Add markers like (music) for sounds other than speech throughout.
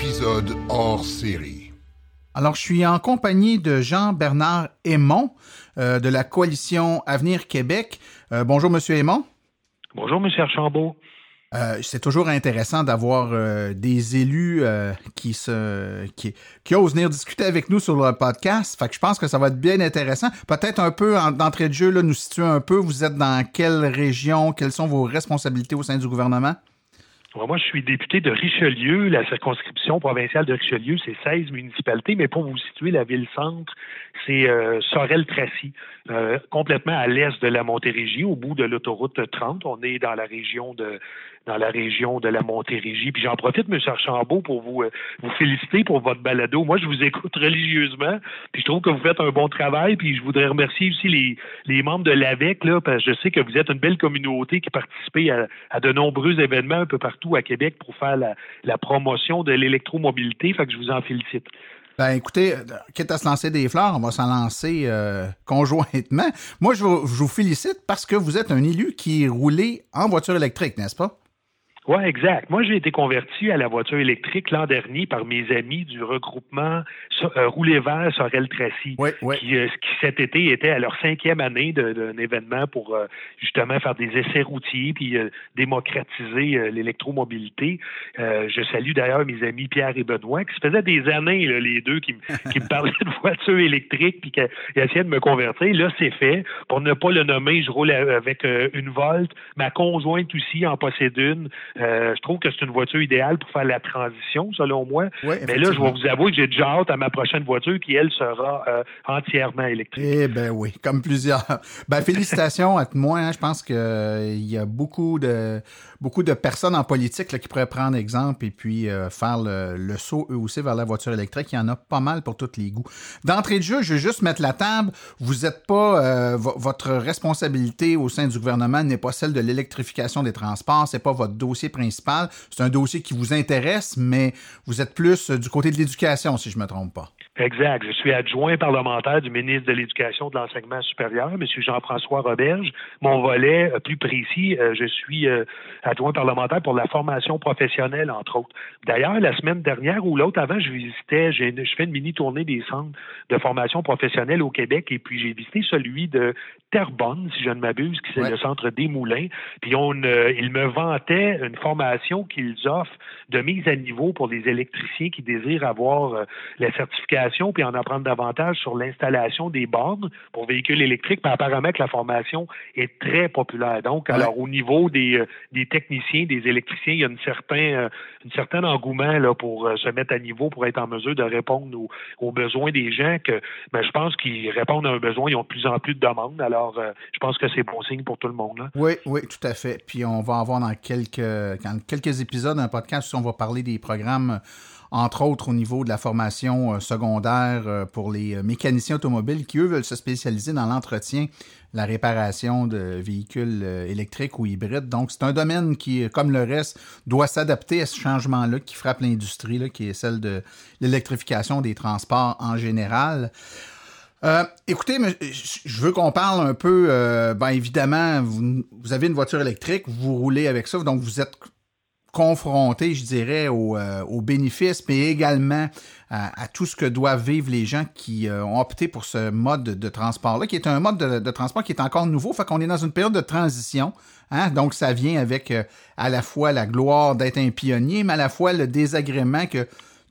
épisode hors série. Alors, je suis en compagnie de Jean-Bernard Aymon euh, de la coalition Avenir Québec. Euh, bonjour, Monsieur Aymon. Bonjour, Monsieur Archambault. Euh, c'est toujours intéressant d'avoir euh, des élus euh, qui se qui, qui, osent venir discuter avec nous sur le podcast. Fait que je pense que ça va être bien intéressant. Peut-être un peu d'entrée de jeu, là, nous situer un peu. Vous êtes dans quelle région? Quelles sont vos responsabilités au sein du gouvernement? Moi, je suis député de Richelieu. La circonscription provinciale de Richelieu, c'est 16 municipalités, mais pour vous situer, la ville-centre, c'est euh, Sorel-Tracy, euh, complètement à l'est de la Montérégie, au bout de l'autoroute 30. On est dans la région de dans la région de la Montérégie. Puis j'en profite, M. Archambault, pour vous, euh, vous féliciter pour votre balado. Moi, je vous écoute religieusement, puis je trouve que vous faites un bon travail, puis je voudrais remercier aussi les, les membres de l'AVEC, là, parce que je sais que vous êtes une belle communauté qui participez à, de nombreux événements un peu partout à Québec pour faire la, la promotion de l'électromobilité. Fait que je vous en félicite. Ben écoutez, quitte à se lancer des fleurs, on va s'en lancer euh, conjointement. Moi, je vous, je vous félicite parce que vous êtes un élu qui roulé en voiture électrique, n'est-ce pas? Oui, exact. Moi, j'ai été converti à la voiture électrique l'an dernier par mes amis du regroupement euh, Rouler Vert Sorel Tracy, oui, oui. Qui, euh, qui, cet été était à leur cinquième année d'un événement pour euh, justement faire des essais routiers puis euh, démocratiser l'électromobilité. je salue d'ailleurs mes amis Pierre et Benoît qui se faisaient des années, là, les deux, qui, qui me parlaient de voiture électrique puis qui essayaient de me convertir. Là, c'est fait. Pour ne pas le nommer, je roule avec une Volt. Ma conjointe aussi en possède une. Euh, je trouve que c'est une voiture idéale pour faire la transition, selon moi. Oui, Mais là, je vais vous avouer que j'ai déjà hâte à ma prochaine voiture qui, elle, sera euh, entièrement électrique. Eh ben oui, comme plusieurs. Ben félicitations à moi. Hein. Je pense qu'il euh, y a beaucoup de beaucoup de personnes en politique là, qui pourraient prendre exemple et puis faire le, le, saut eux aussi vers la voiture électrique. Il y en a pas mal pour tous les goûts. D'entrée de jeu, je vais juste mettre la table. Vous n'êtes pas votre responsabilité au sein du gouvernement n'est pas celle de l'électrification des transports. C'est pas votre dossier principal. C'est un dossier qui vous intéresse, mais vous êtes plus du côté de l'éducation, si je me trompe pas. Exact. Je suis adjoint parlementaire du ministre de l'Éducation et de l'Enseignement supérieur, M. Jean-François Roberge. Mon volet plus précis, je suis adjoint parlementaire pour la formation professionnelle, entre autres. D'ailleurs, la semaine dernière ou l'autre avant, je visitais, je fais une mini tournée des centres de formation professionnelle au Québec et puis j'ai visité celui de Terrebonne, si je ne m'abuse, qui c'est Ouais. le centre des Moulins. Puis on, euh, ils me vantaient une formation qu'ils offrent de mise à niveau pour les électriciens qui désirent avoir euh, la certification puis en apprendre davantage sur l'installation des bornes pour véhicules électriques. Puis apparemment que la formation est très populaire. Donc, Ouais. alors au niveau des, euh, des techniciens, des électriciens, il y a une certain, euh, une engouement là, pour euh, se mettre à niveau, pour être en mesure de répondre aux, aux besoins des gens que ben, je pense qu'ils répondent à un besoin, ils ont de plus en plus de demandes. Alors, euh, je pense que c'est bon signe pour tout le monde. Là. Oui, oui, tout à fait. Puis on va avoir dans quelques, dans quelques épisodes un podcast où on va parler des programmes, entre autres au niveau de la formation euh, secondaire euh, pour les euh, mécaniciens automobiles qui, eux, veulent se spécialiser dans l'entretien, la réparation de véhicules électriques ou hybrides. Donc, c'est un domaine qui, comme le reste, doit s'adapter à ce changement-là qui frappe l'industrie, qui est celle de l'électrification des transports en général. Euh, écoutez, je veux qu'on parle un peu. Ben évidemment, vous avez une voiture électrique, vous roulez avec ça, donc vous êtes confronté, je dirais, aux, euh, bénéfices, mais également à, tout ce que doivent vivre les gens qui euh, ont opté pour ce mode de, transport-là, qui est un mode de, de transport qui est encore nouveau. Fait qu'on est dans une période de transition. Hein? Donc, ça vient avec euh, à la fois la gloire d'être un pionnier, mais à la fois le désagrément que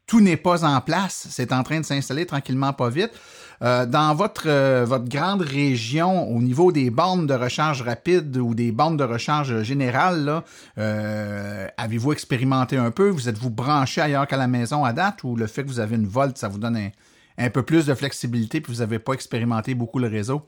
tout n'est pas en place. C'est en train de s'installer tranquillement, pas vite. Euh, dans votre, euh, votre grande région, au niveau des bornes de recharge rapide ou des bornes de recharge générale, euh, avez-vous expérimenté un peu? Vous êtes-vous branché ailleurs qu'à la maison à date ou le fait que vous avez une Volt, ça vous donne un, un peu plus de flexibilité puis vous n'avez pas expérimenté beaucoup le réseau?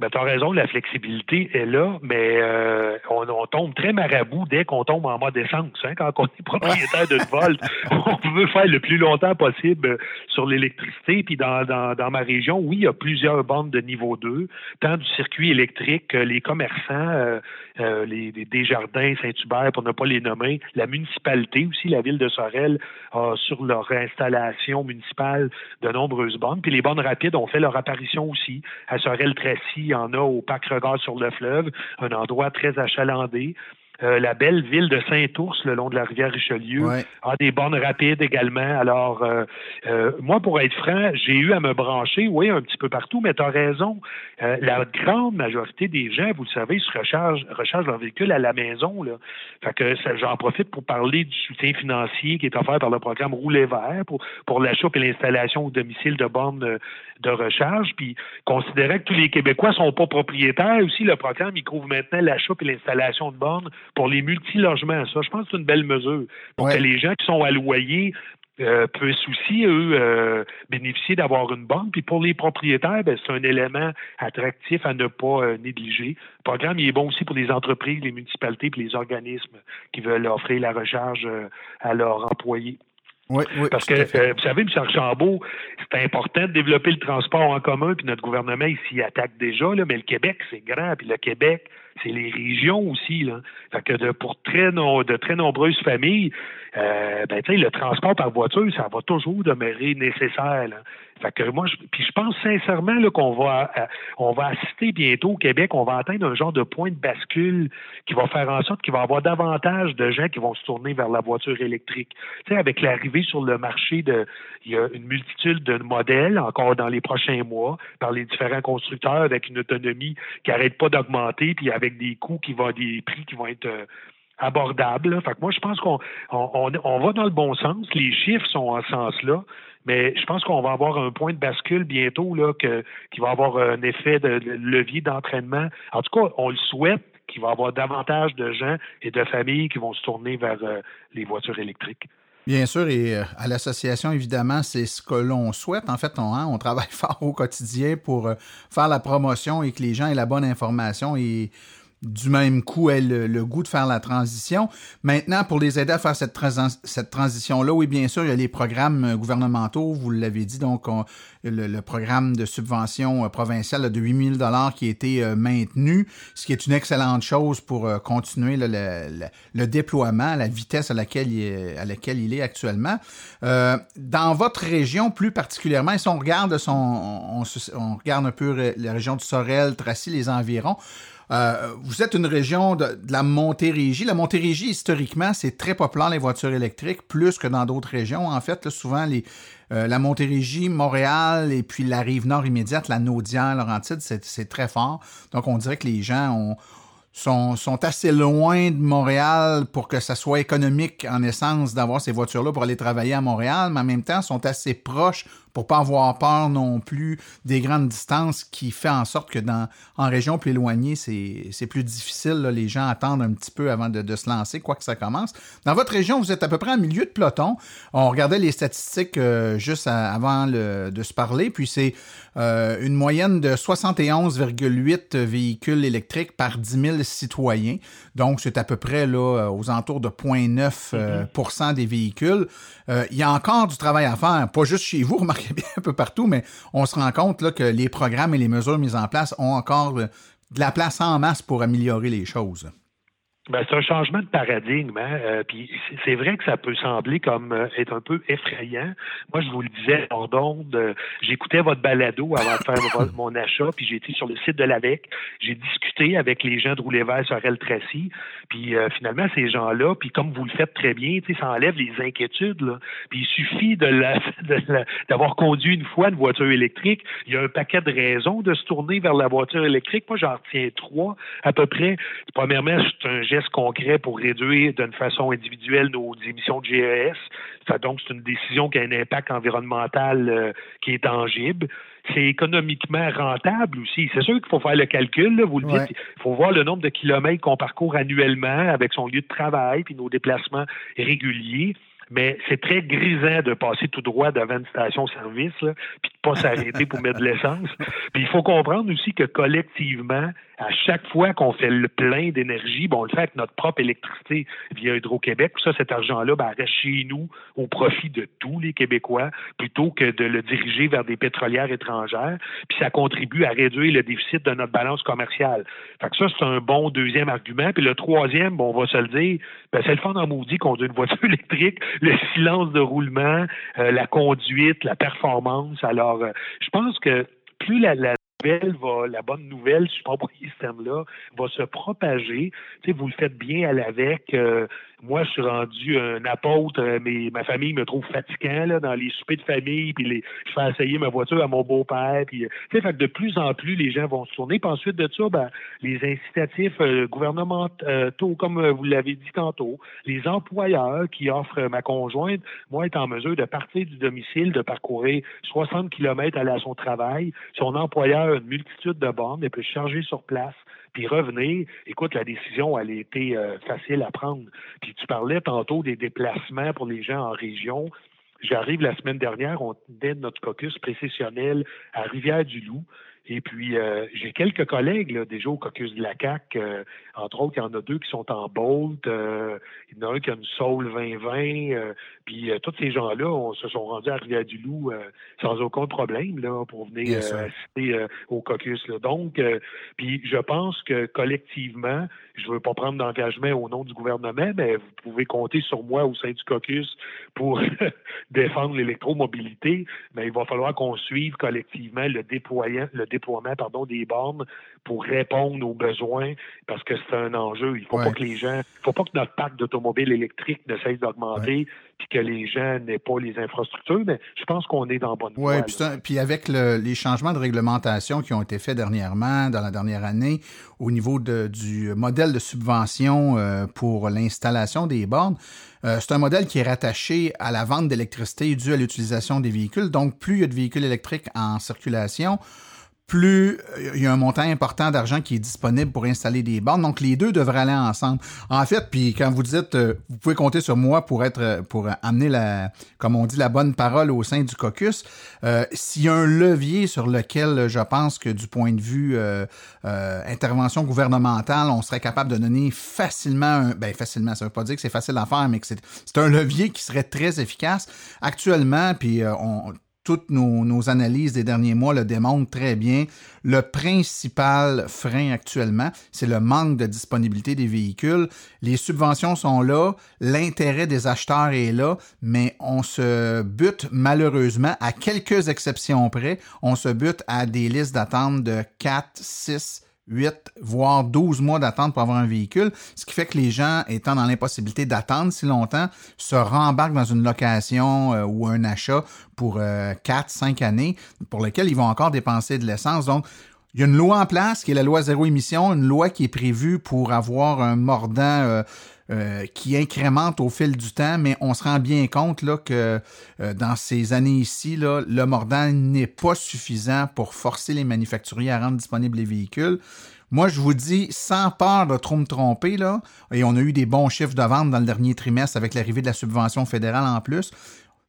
Ben, tu as raison, la flexibilité est là, mais euh, on, on tombe très marabout dès qu'on tombe en mode essence. Hein, quand on est propriétaire d'une Volt, (laughs) on veut faire le plus longtemps possible sur l'électricité. Puis dans, dans, dans ma région, oui, il y a plusieurs bandes de niveau 2, tant du circuit électrique que les commerçants, euh, euh, les, les Desjardins, Saint-Hubert, pour ne pas les nommer, la municipalité aussi, la ville de Sorel, a sur leur installation municipale de nombreuses bornes. Puis les bornes rapides ont fait leur apparition aussi. À Sorel-Tracy, il y en a au Parc Regard sur le fleuve, un endroit très achalandé. Euh, la belle ville de Saint-Ours, le long de la rivière Richelieu, a des bornes rapides également. Alors, euh, euh, moi, pour être franc, j'ai eu à me brancher, oui, un petit peu partout, mais tu as raison. la grande majorité des gens, vous le savez, se rechargent, rechargent leur véhicule à la maison. Là. Fait que j'en profite pour parler du soutien financier qui est offert par le programme Rouler vert pour, pour l'achat et l'installation au domicile de bornes de recharge. Puis, considérer que tous les Québécois sont pas propriétaires aussi, le programme, il couvre maintenant l'achat et l'installation de bornes pour les multilogements. Ça, je pense que c'est une belle mesure. Pour que les gens qui sont à loyer euh, puissent aussi, eux, euh, bénéficier d'avoir une borne. Puis pour les propriétaires, ben, c'est un élément attractif à ne pas euh, négliger. Le programme il est bon aussi pour les entreprises, les municipalités et les organismes qui veulent offrir la recharge à leurs employés. Oui, oui, Parce que, vous savez, M. Archambault, c'est important de développer le transport en commun, puis notre gouvernement, il s'y attaque déjà, là, mais le Québec, c'est grand, puis le Québec, c'est les régions aussi. Là. Fait que pour très de très nombreuses familles, euh, ben, le transport par voiture, ça va toujours demeurer nécessaire. Là. Fait que moi, je, puis je pense sincèrement qu'on va, euh, on va assister bientôt au Québec, on va atteindre un genre de point de bascule qui va faire en sorte qu'il va y avoir davantage de gens qui vont se tourner vers la voiture électrique. Tu sais, avec l'arrivée sur le marché de, il y a une multitude de modèles encore dans les prochains mois par les différents constructeurs avec une autonomie qui n'arrête pas d'augmenter, puis avec des coûts qui vont, des prix qui vont être euh, abordables. Fait que moi, je pense qu'on on, on, va dans le bon sens. Les chiffres sont en ce sens-là. Mais je pense qu'on va avoir un point de bascule bientôt là, qui va avoir un effet de, levier d'entraînement. En tout cas, on le souhaite qu'il va y avoir davantage de gens et de familles qui vont se tourner vers euh, les voitures électriques. Bien sûr, et euh, à l'association, évidemment, c'est ce que l'on souhaite. En fait, on, hein, travaille (laughs) fort au quotidien pour euh, faire la promotion et que les gens aient la bonne information et du même coup ait le, goût de faire la transition. Maintenant, pour les aider à faire cette, cette transition-là, oui, bien sûr, il y a les programmes gouvernementaux, vous l'avez dit, donc le, programme de subvention euh, provinciale de 8 000 qui a été euh, maintenu, ce qui est une excellente chose pour euh, continuer le, déploiement, la vitesse à laquelle il est, à laquelle il est actuellement. dans votre région, plus particulièrement, si on regarde, son, on, on regarde un peu la région de Sorel, Tracy, les environs, euh, vous êtes une région de, la Montérégie. La Montérégie, historiquement, c'est très populaire les voitures électriques, plus que dans d'autres régions. En fait, souvent, les, euh, la Montérégie, Montréal et puis la rive nord immédiate, la Naudière, Laurentide, c'est très fort. Donc, on dirait que les gens ont, sont, assez loin de Montréal pour que ça soit économique en essence d'avoir ces voitures-là pour aller travailler à Montréal, mais en même temps sont assez proches pour pas avoir peur non plus des grandes distances qui fait en sorte que dans en région plus éloignée, c'est plus difficile. les gens attendent un petit peu avant de, se lancer, quoi que ça commence. Dans votre région, vous êtes à peu près en milieu de peloton. On regardait les statistiques euh, juste avant de se parler, puis c'est euh, une moyenne de 71,8 véhicules électriques par 10 000 citoyens. Donc, c'est à peu près là, aux alentours de 0,9 euh, mm-hmm. des véhicules. il y a encore du travail à faire, pas juste chez vous, (laughs) remarquez bien un peu partout, mais on se rend compte là, que les programmes et les mesures mises en place ont encore de la place en masse pour améliorer les choses. Ben, c'est un changement de paradigme. Hein? Euh, puis c'est vrai que ça peut sembler comme euh, être un peu effrayant. Moi, je vous le disais hors d'onde, euh, j'écoutais votre balado avant de faire mon achat, puis j'ai été sur le site de l'AVEC. J'ai discuté avec les gens de Rouler Vert sur El Tracy. Puis finalement, ces gens-là, puis comme vous le faites très bien, ça enlève les inquiétudes. Puis il suffit (laughs) d'avoir conduit une fois une voiture électrique. Il y a un paquet de raisons de se tourner vers la voiture électrique. Moi, j'en retiens trois à peu près. Premièrement, c'est un geste concret pour réduire d'une façon individuelle nos émissions de GES. donc, c'est une décision qui a un impact environnemental euh, qui est tangible. C'est économiquement rentable aussi. C'est sûr qu'il faut faire le calcul, vous le dites. Il faut voir le nombre de kilomètres qu'on parcourt annuellement avec son lieu de travail puis nos déplacements réguliers mais c'est très grisant de passer tout droit devant une station-service, puis de pas s'arrêter pour mettre de l'essence. Puis il faut comprendre aussi que collectivement, à chaque fois qu'on fait le plein d'énergie, bon, on le fait avec notre propre électricité via Hydro-Québec. Ça, cet argent-là ben, reste chez nous au profit de tous les Québécois plutôt que de le diriger vers des pétrolières étrangères. Puis ça contribue à réduire le déficit de notre balance commerciale. Fait que ça, c'est un bon deuxième argument. Puis le troisième, bon, on va se le dire, ben, c'est le fond en maudit conduire une voiture (laughs) électrique, le silence de roulement, euh, la conduite, la performance. Alors, euh, je pense que plus la, va, la bonne nouvelle, si je pas employer ce terme-là, va se propager. Tu sais, vous le faites bien à l'avec. Euh, moi, je suis rendu un apôtre, euh, mais ma famille me trouve fatigant là, dans les soupers de famille, puis les, je fais essayer ma voiture à mon beau-père. Puis, euh, fait que de plus en plus, les gens vont se tourner. Puis ensuite de ça, ben, les incitatifs gouvernementaux, comme vous l'avez dit tantôt, les employeurs qui offrent ma conjointe, moi, est en mesure de partir du domicile, de parcourir 60 km aller à son travail. Son employeur une multitude de bornes, elle peut charger sur place, puis revenir. Écoute, la décision, elle a été euh, facile à prendre. Puis tu parlais tantôt des déplacements pour les gens en région. J'arrive la semaine dernière, on tenait notre caucus précessionnel à Rivière-du-Loup. Et puis, euh, j'ai quelques collègues là, déjà au caucus de la CAC. Euh, entre autres, il y en a deux qui sont en Bolt. Euh, il y en a un qui a une Soul 2020. puis, tous ces gens-là se sont rendus à Rivière-du-Loup sans aucun problème là, pour venir assister au caucus. Là. Donc, puis je pense que collectivement, je ne veux pas prendre d'engagement au nom du gouvernement, mais vous pouvez compter sur moi au sein du caucus pour (laughs) défendre l'électromobilité. Mais il va falloir qu'on suive collectivement le déploiement, le déploiement pardon, des bornes pour répondre aux besoins parce que c'est un enjeu. Il ne faut pas que les gens, il faut pas que notre parc d'automobiles électriques ne cesse d'augmenter puis que les gens n'aient pas les infrastructures, mais je pense qu'on est dans bonne voie. Oui, puis, avec les changements de réglementation qui ont été faits dernièrement, dans la dernière année, au niveau du modèle de subvention euh, pour l'installation des bornes, euh, c'est un modèle qui est rattaché à la vente d'électricité due à l'utilisation des véhicules. Donc, plus il y a de véhicules électriques en circulation, plus euh, il y a un montant important d'argent qui est disponible pour installer des bornes. Donc, les deux devraient aller ensemble. En fait, puis quand vous dites, euh, vous pouvez compter sur moi pour être, euh, pour amener la, comme on dit, la bonne parole au sein du caucus. S'il y a un levier sur lequel je pense que du point de vue intervention gouvernementale, on serait capable de donner facilement, un, ben facilement, ça veut pas dire que c'est facile à faire, mais que c'est un levier qui serait très efficace. Actuellement, puis on toutes nos, analyses des derniers mois le démontrent très bien. Le principal frein actuellement, c'est le manque de disponibilité des véhicules. Les subventions sont là, l'intérêt des acheteurs est là, mais on se bute malheureusement, à quelques exceptions près, on se bute à des listes d'attente de 4, 6, 8, voire 12 mois d'attente pour avoir un véhicule, ce qui fait que les gens, étant dans l'impossibilité d'attendre si longtemps, se rembarquent dans une location euh, ou un achat pour 4, euh, 5 années, pour lequel ils vont encore dépenser de l'essence. Donc, il y a une loi en place qui est la loi zéro émission, une loi qui est prévue pour avoir un mordant euh, euh, qui incrémente au fil du temps, mais on se rend bien compte que euh, dans ces années ici, le mordant n'est pas suffisant pour forcer les manufacturiers à rendre disponibles les véhicules. Moi, je vous dis, sans peur de trop me tromper, là, et on a eu des bons chiffres de vente dans le dernier trimestre avec l'arrivée de la subvention fédérale en plus.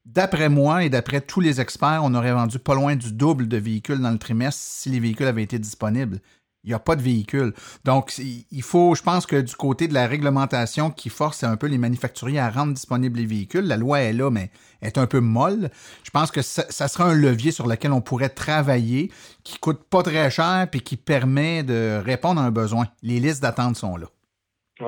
D'après moi et d'après tous les experts, on aurait vendu pas loin du double de véhicules dans le trimestre si les véhicules avaient été disponibles il n'y a pas de véhicule. Donc, il faut, je pense que du côté de la réglementation qui force un peu les manufacturiers à rendre disponibles les véhicules, la loi est là, mais est un peu molle. Je pense que ça, ça sera un levier sur lequel on pourrait travailler, qui coûte pas très cher, puis qui permet de répondre à un besoin. Les listes d'attente sont là.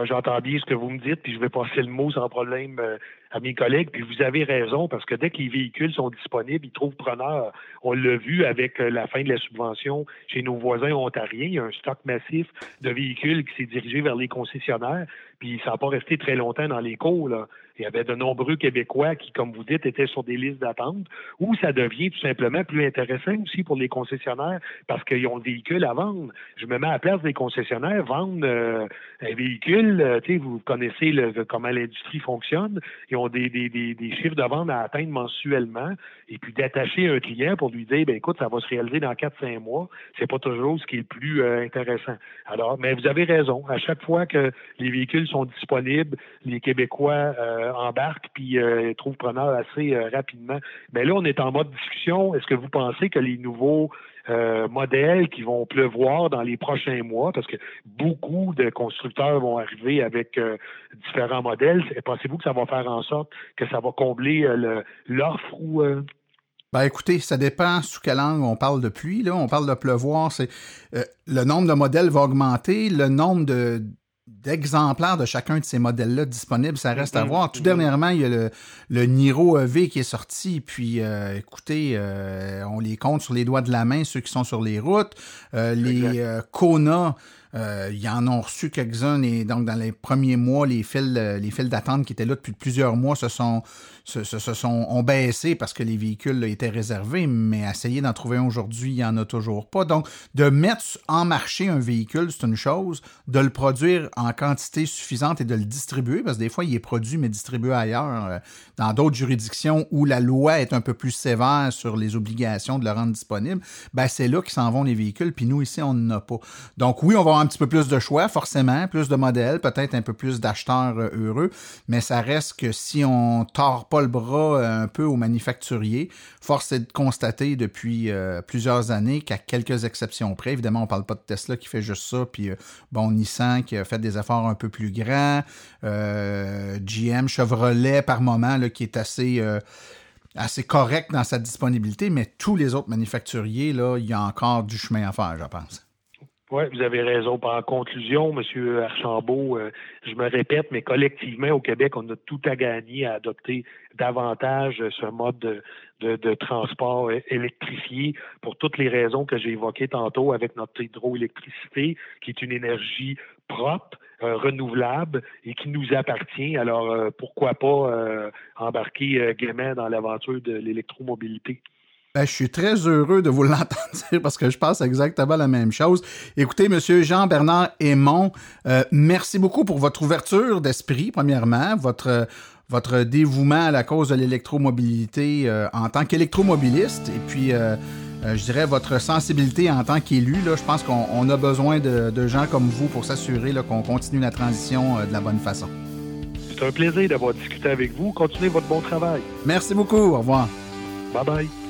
J'entends bien ce que vous me dites, puis je vais passer le mot sans problème euh, à mes collègues. Puis vous avez raison, parce que dès que les véhicules sont disponibles, ils trouvent preneur. On l'a vu avec euh, la fin de la subvention chez nos voisins ontariens. Il y a un stock massif de véhicules qui s'est dirigé vers les concessionnaires, puis ça n'a pas resté très longtemps dans les cours. Il y avait de nombreux Québécois qui, comme vous dites, étaient sur des listes d'attente, ou ça devient tout simplement plus intéressant aussi pour les concessionnaires parce qu'ils ont le véhicule à vendre. Je me mets à la place des concessionnaires, vendre euh, un véhicule, euh, vous connaissez comment l'industrie fonctionne, ils ont des, chiffres de vente à atteindre mensuellement, et puis d'attacher un client pour lui dire, ben écoute, ça va se réaliser dans 4-5 mois, c'est pas toujours ce qui est le plus euh, intéressant. Alors, mais vous avez raison, à chaque fois que les véhicules sont disponibles, les Québécois euh, embarque puis euh, trouve preneur assez euh, rapidement. Mais là, on est en mode discussion. Est-ce que vous pensez que les nouveaux modèles qui vont pleuvoir dans les prochains mois, parce que beaucoup de constructeurs vont arriver avec différents modèles. Pensez-vous que ça va faire en sorte que ça va combler l'offre ou ben écoutez, ça dépend sous quelle langue on parle de pluie. Là, on parle de pleuvoir. C'est le nombre de modèles va augmenter, le nombre de d'exemplaires de chacun de ces modèles-là disponibles. Ça reste à Mhm. voir. Tout Mhm. dernièrement, il y a le, le Niro EV qui est sorti. Puis, euh, écoutez, euh, on les compte sur les doigts de la main, ceux qui sont sur les routes. Euh, les euh, Kona, euh, ils en ont reçu quelques-uns. Et donc, dans les premiers mois, les fils, euh, les d'attente qui étaient là depuis plusieurs mois se sont, se, sont ont baissé parce que les véhicules étaient réservés. Mais essayer d'en trouver un aujourd'hui, il n'y en a toujours pas. Donc, de mettre en marché un véhicule, c'est une chose. De le produire en quantité suffisante et de le distribuer, parce que des fois, il est produit mais distribué ailleurs, euh, dans d'autres juridictions où la loi est un peu plus sévère sur les obligations de le rendre disponible, ben c'est là qu'ils s'en vont les véhicules, puis nous, ici, on n'en a pas. Donc oui, on va avoir un petit peu plus de choix, forcément, plus de modèles, peut-être un peu plus d'acheteurs euh, heureux, mais ça reste que si on tord pas le bras euh, un peu aux manufacturiers, force est de constater depuis euh, plusieurs années qu'à quelques exceptions près, évidemment, on parle pas de Tesla qui fait juste ça, puis bon, Nissan qui a fait des efforts un peu plus grands, GM, Chevrolet par moment, là, qui est assez... assez correct dans sa disponibilité, mais tous les autres manufacturiers, là, il y a encore du chemin à faire, je pense. Oui, vous avez raison. En conclusion, M. Archambault, euh, je me répète, mais collectivement, au Québec, on a tout à gagner à adopter davantage ce mode de, transport électrifié pour toutes les raisons que j'ai évoquées tantôt avec notre hydroélectricité, qui est une énergie propre, euh, renouvelable et qui nous appartient. Alors, euh, pourquoi pas embarquer gaiement dans l'aventure de l'électromobilité? Ben, je suis très heureux de vous (laughs) l'entendre dire parce que je pense exactement la même chose. Écoutez, Monsieur Jean-Bernard Aymon, euh, merci beaucoup pour votre ouverture d'esprit, premièrement, votre votre dévouement à la cause de l'électromobilité euh, en tant qu'électromobiliste et puis euh, euh, je dirais votre sensibilité en tant qu'élu. Là, je pense qu'on on a besoin de, de gens comme vous pour s'assurer qu'on continue la transition euh, de la bonne façon. C'est un plaisir d'avoir discuté avec vous. Continuez votre bon travail. Merci beaucoup. Au revoir. Bye bye.